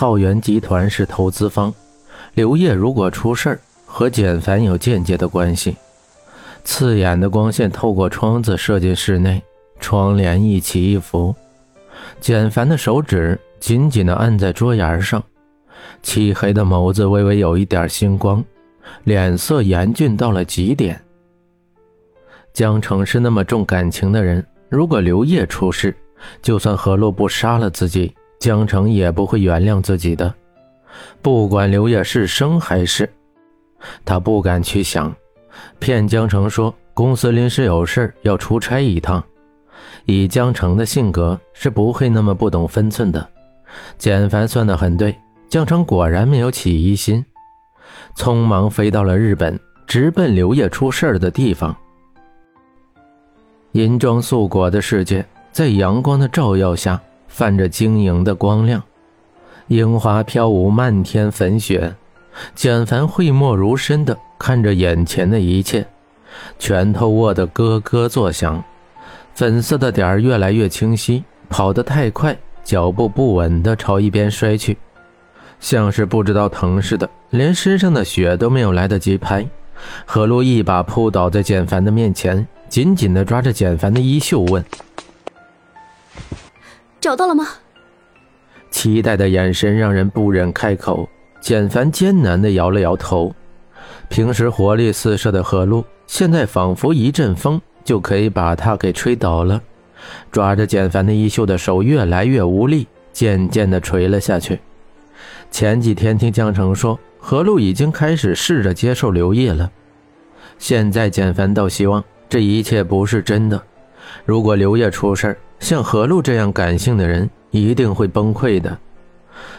浩源集团是投资方，刘烨如果出事儿，和简凡有间接的关系。刺眼的光线透过窗子射进室内，窗帘一起一伏。简凡的手指紧紧地按在桌沿上，漆黑的眸子微微有一点星光，脸色严峻到了极点。江城是那么重感情的人，如果刘烨出事，就算何洛不杀了自己，江城也不会原谅自己的。不管刘烨是生还是，他不敢去想。骗江城说公司临时有事要出差一趟，以江城的性格是不会那么不懂分寸的。简凡算得很对，江城果然没有起疑心，匆忙飞到了日本，直奔刘烨出事的地方。银装素裹的世界在阳光的照耀下泛着晶莹的光亮，樱花飘舞，漫天粉雪。简凡讳莫如深的看着眼前的一切，拳头握得咯咯作响，粉色的点儿越来越清晰。跑得太快，脚步不稳的朝一边摔去，像是不知道疼似的，连身上的血都没有来得及拍。何璐一把扑倒在简凡的面前，紧紧的抓着简凡的衣袖问：“找到了吗？”期待的眼神让人不忍开口。简凡艰难地摇了摇头，平时活力四射的何璐，现在仿佛一阵风就可以把他给吹倒了。抓着简凡的衣袖的手越来越无力，渐渐地垂了下去。前几天听江城说，何璐已经开始试着接受刘烨了，现在简凡倒希望这一切不是真的。如果刘烨出事像何璐这样感性的人一定会崩溃的。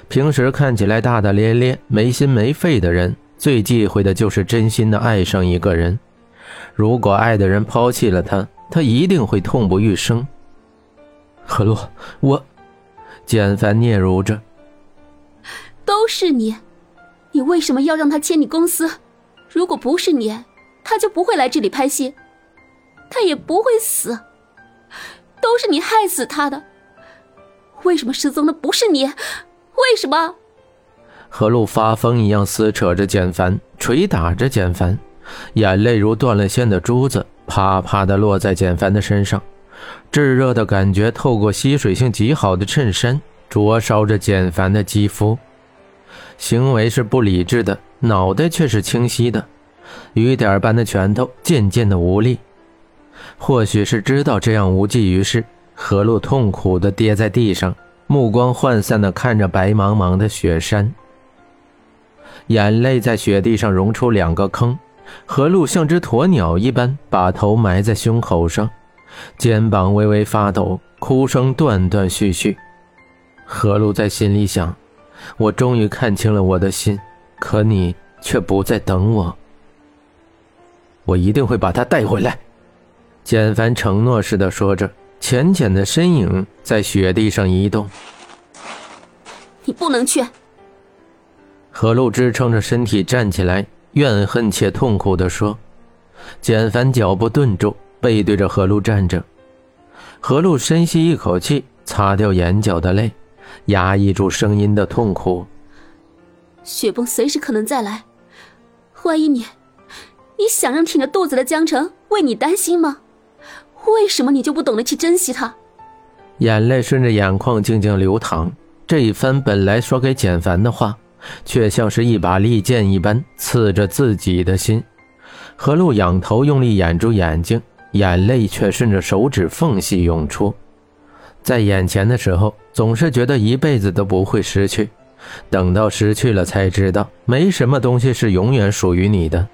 平时看起来大大咧咧、没心没肺的人，最忌讳的就是真心的爱上一个人。如果爱的人抛弃了他，他一定会痛不欲生。何洛，我，简凡嗫嚅着，都是你，你为什么要让他签你公司？如果不是你，他就不会来这里拍戏，他也不会死，都是你害死他的。为什么失踪的不是你？为什么？何璐发疯一样撕扯着简凡，捶打着简凡，眼泪如断了线的珠子，啪啪的落在简凡的身上。炙热的感觉透过吸水性极好的衬衫，灼烧着简凡的肌肤。行为是不理智的，脑袋却是清晰的。雨点般的拳头渐渐的无力。或许是知道这样无济于事，何璐痛苦的跌在地上。目光涣散地看着白茫茫的雪山，眼泪在雪地上融出两个坑。何璐像只鸵鸟一般把头埋在胸口上，肩膀微微发抖，哭声断断续续。何璐在心里想：“我终于看清了我的心，可你却不再等我。我一定会把他带回来。”简凡承诺似的说着。浅浅的身影在雪地上移动。你不能去。何露支撑着身体站起来，怨恨且痛苦地说：“简凡，脚步顿住，背对着何露站着。”何露深吸一口气，擦掉眼角的泪，压抑住声音的痛苦。雪崩随时可能再来，万一你，你想让挺着肚子的江城为你担心吗？为什么你就不懂得去珍惜他？眼泪顺着眼眶静静流淌。这一番本来说给简凡的话，却像是一把利剑一般刺着自己的心。何璐仰头用力掩住眼睛，眼泪却顺着手指缝隙涌出。在眼前的时候，总是觉得一辈子都不会失去；等到失去了，才知道没什么东西是永远属于你的。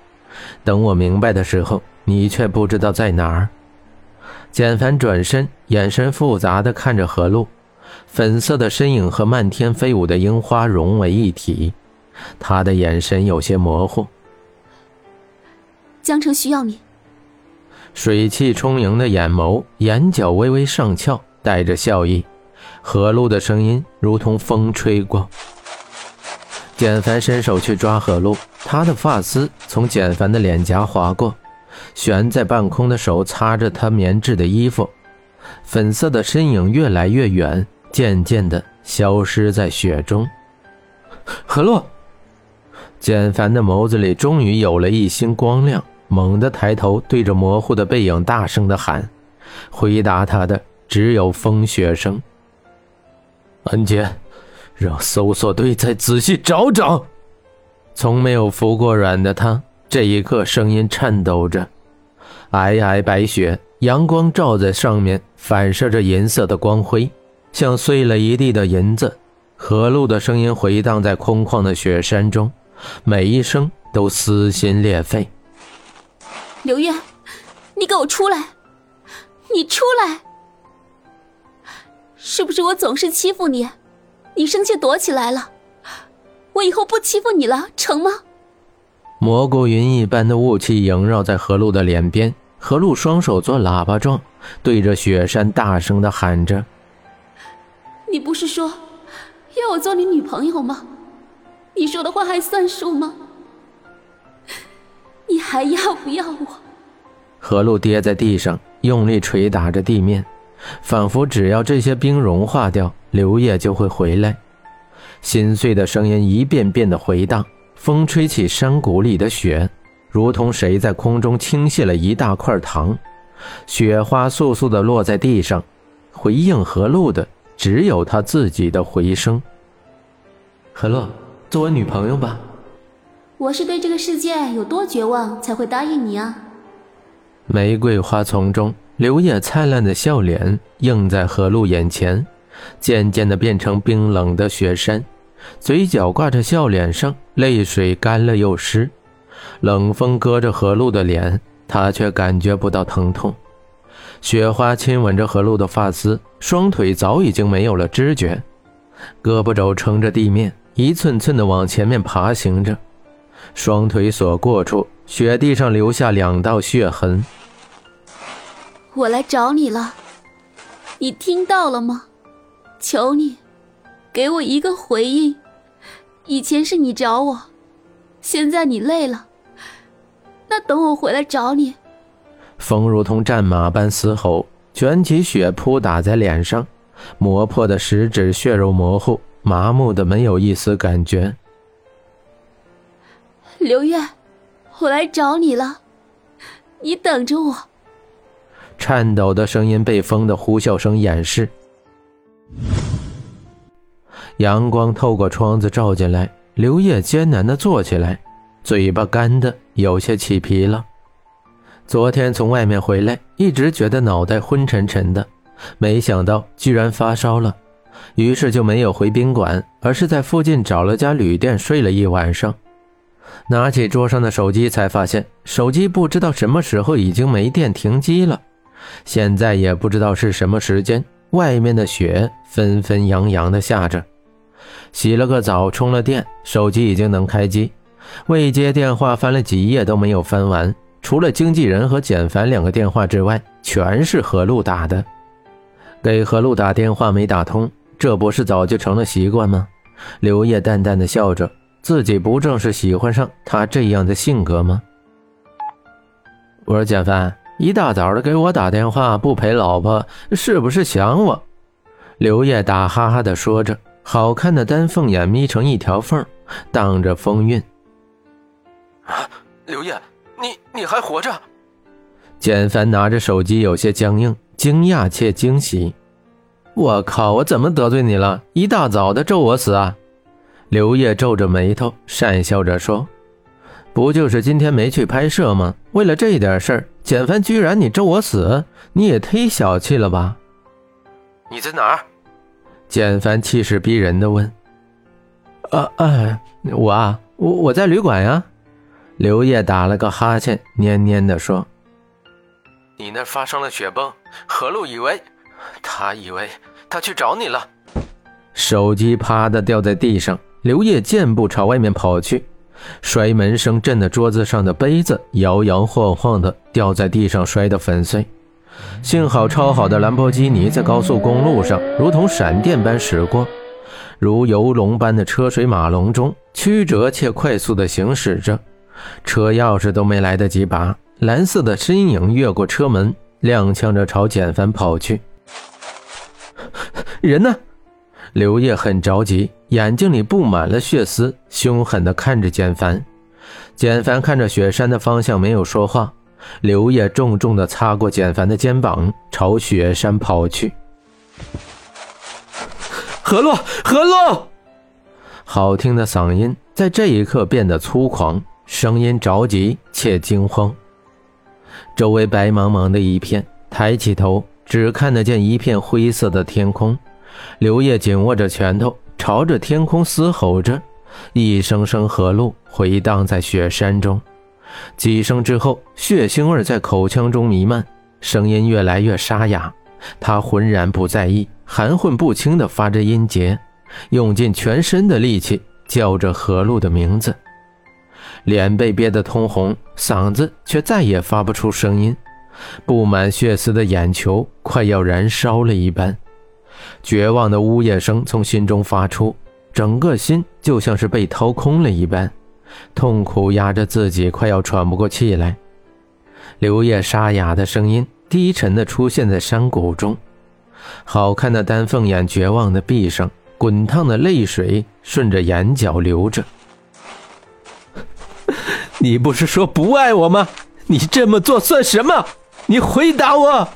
等我明白的时候，你却不知道在哪儿。简凡转身，眼神复杂的看着何露，粉色的身影和漫天飞舞的樱花融为一体，他的眼神有些模糊。江城需要你。水汽充盈的眼眸，眼角微微上翘，带着笑意。何露的声音如同风吹过。简凡伸手去抓何璐，他的发丝从简凡的脸颊划过。悬在半空的手擦着他棉质的衣服，粉色的身影越来越远，渐渐地消失在雪中。何洛。简凡的眸子里终于有了一星光亮，猛地抬头，对着模糊的背影大声的喊。回答他的只有风雪声。安杰，让搜索队再仔细找找。从没有服过软的他，这一刻声音颤抖着。皑皑白雪，阳光照在上面，反射着银色的光辉，像碎了一地的银子。何露的声音回荡在空旷的雪山中，每一声都撕心裂肺。刘月，你给我出来！你出来！是不是我总是欺负你？你生气躲起来了？我以后不欺负你了，成吗？蘑菇云一般的雾气萦绕在何露的脸边，何露双手做喇叭状，对着雪山大声的喊着：“你不是说要我做你女朋友吗？你说的话还算数吗？你还要不要我？”何露跌在地上，用力捶打着地面，仿佛只要这些冰融化掉，刘烨就会回来。心碎的声音一遍遍的回荡，风吹起山谷里的雪，如同谁在空中倾泻了一大块糖，雪花簌簌地落在地上，回应何露的只有他自己的回声。何露，做我女朋友吧。我是对这个世界有多绝望才会答应你啊？玫瑰花丛中，刘烨灿烂的笑脸映在何露眼前，渐渐的变成冰冷的雪山。嘴角挂着笑脸上，泪水干了又湿，冷风割着何露的脸，他却感觉不到疼痛。雪花亲吻着何露的发丝，双腿早已经没有了知觉，胳膊肘撑着地面，一寸寸的往前面爬行着，双腿所过处，雪地上留下两道血痕。我来找你了，你听到了吗？求你。给我一个回应。以前是你找我，现在你累了，那等我回来找你。风如同战马般嘶吼，卷起雪扑打在脸上，磨破的食指血肉模糊，麻木的没有一丝感觉。刘月，我来找你了，你等着我。颤抖的声音被风的呼啸声掩饰。阳光透过窗子照进来，刘烨艰难地坐起来，嘴巴干得有些起皮了。昨天从外面回来，一直觉得脑袋昏沉沉的，没想到居然发烧了，于是就没有回宾馆，而是在附近找了家旅店睡了一晚上。拿起桌上的手机，才发现手机不知道什么时候已经没电停机了。现在也不知道是什么时间，外面的雪纷纷扬扬地下着。洗了个澡，充了电，手机已经能开机。未接电话翻了几页都没有翻完，除了经纪人和简凡两个电话之外，全是何露打的。给何露打电话没打通，这不是早就成了习惯吗？刘烨淡淡的笑着，自己不正是喜欢上他这样的性格吗？我说简凡，一大早的给我打电话，不陪老婆，是不是想我？刘烨打哈哈的说着。好看的丹凤眼眯成一条缝，荡着风韵。啊，刘烨，你你还活着？简凡拿着手机，有些僵硬，惊讶且惊喜。我靠，我怎么得罪你了？一大早的咒我死啊！刘烨皱着眉头，讪笑着说：“不就是今天没去拍摄吗？为了这点事儿，简凡居然你咒我死？你也忒小气了吧？”你在哪儿？简凡气势逼人的问：“啊啊，我啊，我我在旅馆呀。”刘烨打了个哈欠，蔫蔫的说：“你那发生了雪崩，何路以为，他以为他去找你了。”手机啪的掉在地上，刘烨箭步朝外面跑去，摔门声震得桌子上的杯子摇摇晃晃的掉在地上，摔得粉碎。幸好超好的兰博基尼在高速公路上如同闪电般驶过，如游龙般的车水马龙中曲折且快速地行驶着。车钥匙都没来得及拔，蓝色的身影越过车门，踉跄着朝简凡跑去。人呢？刘烨很着急，眼睛里布满了血丝，凶狠地看着简凡。简凡看着雪山的方向，没有说话。刘烨重重地擦过简凡的肩膀，朝雪山跑去。何洛，何洛！好听的嗓音在这一刻变得粗狂，声音着急且惊慌。周围白茫茫的一片，抬起头只看得见一片灰色的天空。刘烨紧握着拳头，朝着天空嘶吼着，一声声河路回荡在雪山中。几声之后，血腥味在口腔中弥漫，声音越来越沙哑。他浑然不在意，含混不清地发着音节，用尽全身的力气叫着何路的名字，脸被憋得通红，嗓子却再也发不出声音，布满血丝的眼球快要燃烧了一般。绝望的呜咽声从心中发出，整个心就像是被掏空了一般，痛苦压着自己，快要喘不过气来。刘烨沙哑的声音低沉地出现在山谷中，好看的丹凤眼绝望地闭上，滚烫的泪水顺着眼角流着。你不是说不爱我吗？你这么做算什么？你回答我！